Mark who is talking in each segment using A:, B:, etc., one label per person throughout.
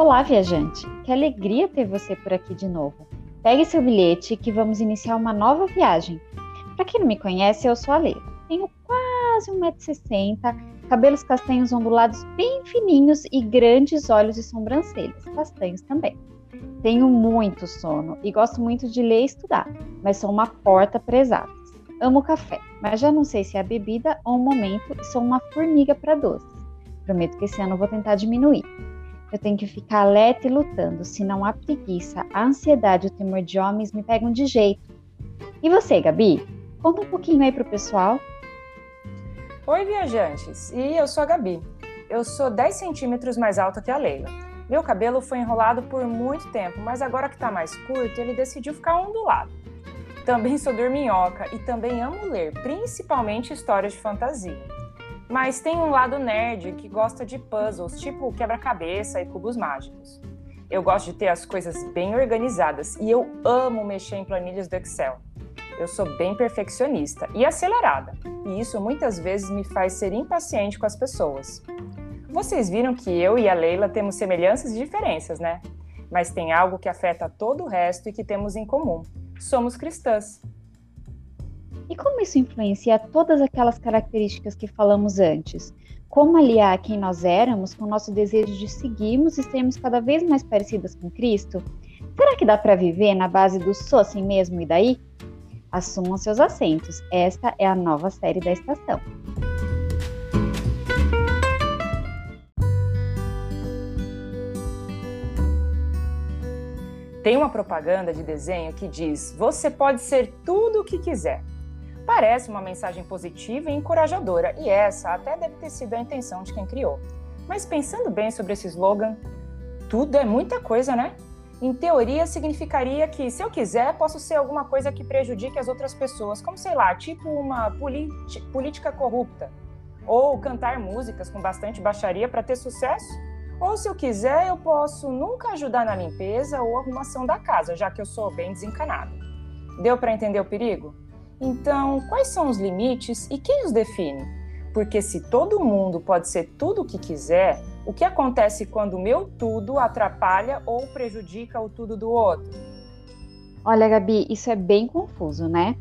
A: Olá, viajante! Que alegria ter você por aqui de novo. Pegue seu bilhete que vamos iniciar uma nova viagem. Para quem não me conhece, eu sou a Lê. Tenho quase 1,60m, cabelos castanhos ondulados bem fininhos e grandes olhos e sobrancelhas, castanhos também. Tenho muito sono e gosto muito de ler e estudar, mas sou uma porta presadas. Amo café, mas já não sei se é a bebida ou o momento e sou uma formiga para doces. Prometo que esse ano vou tentar diminuir. Eu tenho que ficar alerta e lutando, senão a preguiça, a ansiedade e o temor de homens me pegam de jeito. E você, Gabi? Conta um pouquinho aí pro pessoal.
B: Oi, viajantes! E eu sou a Gabi. Eu sou 10 centímetros mais alta que a Leila. Meu cabelo foi enrolado por muito tempo, mas agora que está mais curto, ele decidiu ficar ondulado. Também sou dorminhoca e também amo ler, principalmente histórias de fantasia. Mas tem um lado nerd que gosta de puzzles, tipo quebra-cabeça e cubos mágicos. Eu gosto de ter as coisas bem organizadas e eu amo mexer em planilhas do Excel. Eu sou bem perfeccionista e acelerada, e isso muitas vezes me faz ser impaciente com as pessoas. Vocês viram que eu e a Leila temos semelhanças e diferenças, né? Mas tem algo que afeta todo o resto e que temos em comum somos cristãs.
A: E como isso influencia todas aquelas características que falamos antes? Como aliar quem nós éramos com o nosso desejo de seguirmos e sermos cada vez mais parecidas com Cristo? Será que dá para viver na base do sou assim mesmo e daí? Assumam seus assentos. Esta é a nova série da estação.
B: Tem uma propaganda de desenho que diz: Você pode ser tudo o que quiser. Parece uma mensagem positiva e encorajadora, e essa até deve ter sido a intenção de quem criou. Mas pensando bem sobre esse slogan, tudo é muita coisa, né? Em teoria, significaria que, se eu quiser, posso ser alguma coisa que prejudique as outras pessoas, como sei lá, tipo uma política corrupta, ou cantar músicas com bastante baixaria para ter sucesso ou se eu quiser, eu posso nunca ajudar na limpeza ou arrumação da casa, já que eu sou bem desencanada. Deu para entender o perigo? Então, quais são os limites e quem os define? Porque se todo mundo pode ser tudo o que quiser, o que acontece quando o meu tudo atrapalha ou prejudica o tudo do outro?
A: Olha, Gabi, isso é bem confuso, né?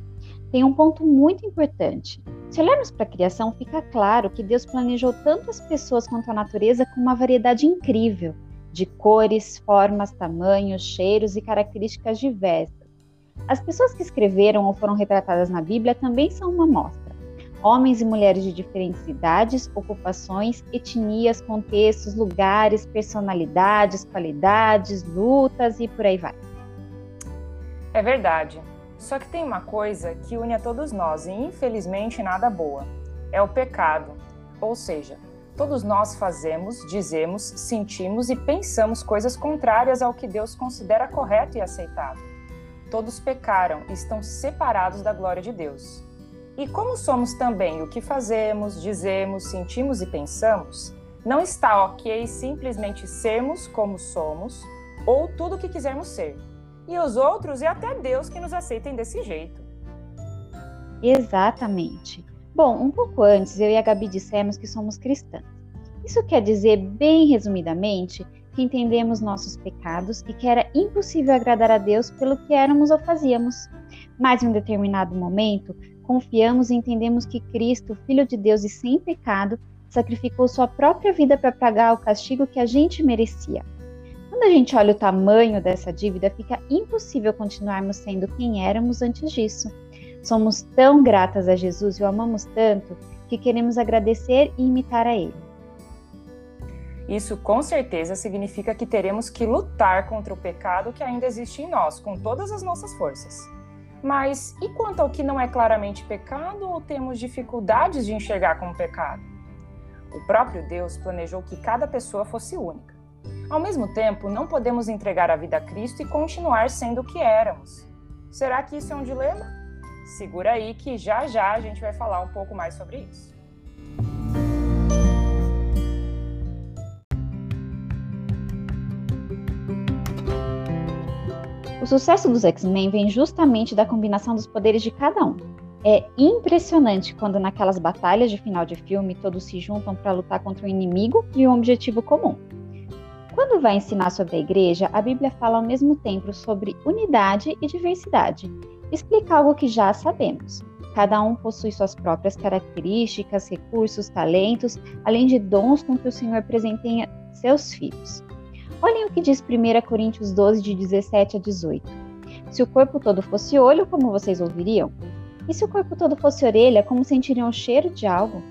A: Tem um ponto muito importante. Se olharmos para a criação, fica claro que Deus planejou tanto as pessoas quanto a natureza com uma variedade incrível de cores, formas, tamanhos, cheiros e características diversas. As pessoas que escreveram ou foram retratadas na Bíblia também são uma amostra. Homens e mulheres de diferentes idades, ocupações, etnias, contextos, lugares, personalidades, qualidades, lutas e por aí vai.
B: É verdade. Só que tem uma coisa que une a todos nós e infelizmente nada boa: é o pecado. Ou seja, todos nós fazemos, dizemos, sentimos e pensamos coisas contrárias ao que Deus considera correto e aceitável. Todos pecaram e estão separados da glória de Deus. E como somos também o que fazemos, dizemos, sentimos e pensamos, não está ok simplesmente sermos como somos ou tudo o que quisermos ser e os outros e até Deus que nos aceitem desse jeito.
A: Exatamente. Bom, um pouco antes eu e a Gabi dissemos que somos cristãs. Isso quer dizer, bem resumidamente, que entendemos nossos pecados e que era impossível agradar a Deus pelo que éramos ou fazíamos. Mas em um determinado momento, confiamos e entendemos que Cristo, Filho de Deus e sem pecado, sacrificou sua própria vida para pagar o castigo que a gente merecia. Quando a gente olha o tamanho dessa dívida, fica impossível continuarmos sendo quem éramos antes disso. Somos tão gratas a Jesus e o amamos tanto que queremos agradecer e imitar a Ele.
B: Isso com certeza significa que teremos que lutar contra o pecado que ainda existe em nós, com todas as nossas forças. Mas e quanto ao que não é claramente pecado ou temos dificuldades de enxergar como pecado? O próprio Deus planejou que cada pessoa fosse única. Ao mesmo tempo, não podemos entregar a vida a Cristo e continuar sendo o que éramos. Será que isso é um dilema? Segura aí que já já a gente vai falar um pouco mais sobre isso.
A: O sucesso dos X-Men vem justamente da combinação dos poderes de cada um. É impressionante quando naquelas batalhas de final de filme todos se juntam para lutar contra um inimigo e um objetivo comum. Quando vai ensinar sobre a igreja, a Bíblia fala ao mesmo tempo sobre unidade e diversidade. Explica algo que já sabemos. Cada um possui suas próprias características, recursos, talentos, além de dons com que o Senhor presenteia seus filhos. Olhem o que diz 1 Coríntios 12, de 17 a 18. Se o corpo todo fosse olho, como vocês ouviriam? E se o corpo todo fosse orelha, como sentiriam o cheiro de algo?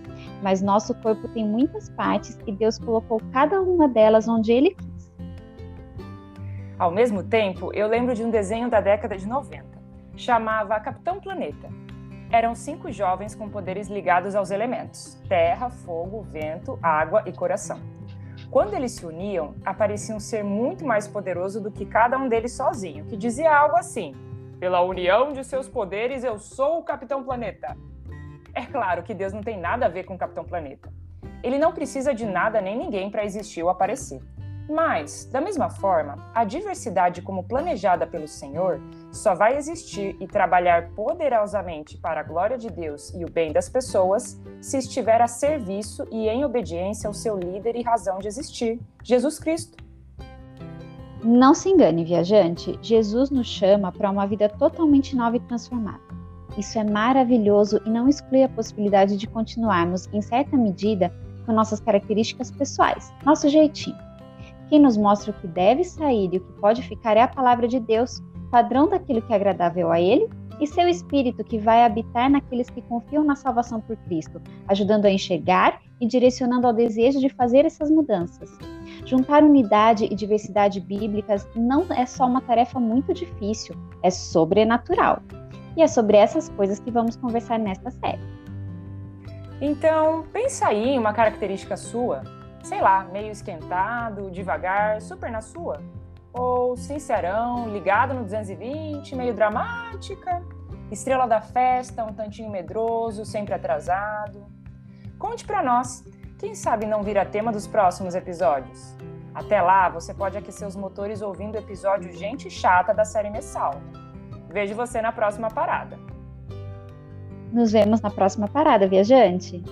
A: Mas nosso corpo tem muitas partes e Deus colocou cada uma delas onde Ele quis.
B: Ao mesmo tempo, eu lembro de um desenho da década de 90. Chamava Capitão Planeta. Eram cinco jovens com poderes ligados aos elementos: terra, fogo, vento, água e coração. Quando eles se uniam, aparecia um ser muito mais poderoso do que cada um deles sozinho, que dizia algo assim: Pela união de seus poderes, eu sou o Capitão Planeta. É claro que Deus não tem nada a ver com o Capitão Planeta. Ele não precisa de nada nem ninguém para existir ou aparecer. Mas, da mesma forma, a diversidade como planejada pelo Senhor só vai existir e trabalhar poderosamente para a glória de Deus e o bem das pessoas se estiver a serviço e em obediência ao seu líder e razão de existir, Jesus Cristo.
A: Não se engane, viajante, Jesus nos chama para uma vida totalmente nova e transformada. Isso é maravilhoso e não exclui a possibilidade de continuarmos, em certa medida, com nossas características pessoais, nosso jeitinho. Quem nos mostra o que deve sair e o que pode ficar é a palavra de Deus, padrão daquilo que é agradável a Ele, e seu Espírito que vai habitar naqueles que confiam na salvação por Cristo, ajudando a enxergar e direcionando ao desejo de fazer essas mudanças. Juntar unidade e diversidade bíblicas não é só uma tarefa muito difícil, é sobrenatural. E é sobre essas coisas que vamos conversar nesta série.
B: Então, pensa aí em uma característica sua sei lá, meio esquentado, devagar, super na sua? Ou sincerão, ligado no 220, meio dramática? Estrela da festa, um tantinho medroso, sempre atrasado? Conte para nós, quem sabe não vira tema dos próximos episódios? Até lá, você pode aquecer os motores ouvindo o episódio Gente Chata da série Messal. Vejo você na próxima parada.
A: Nos vemos na próxima parada, viajante!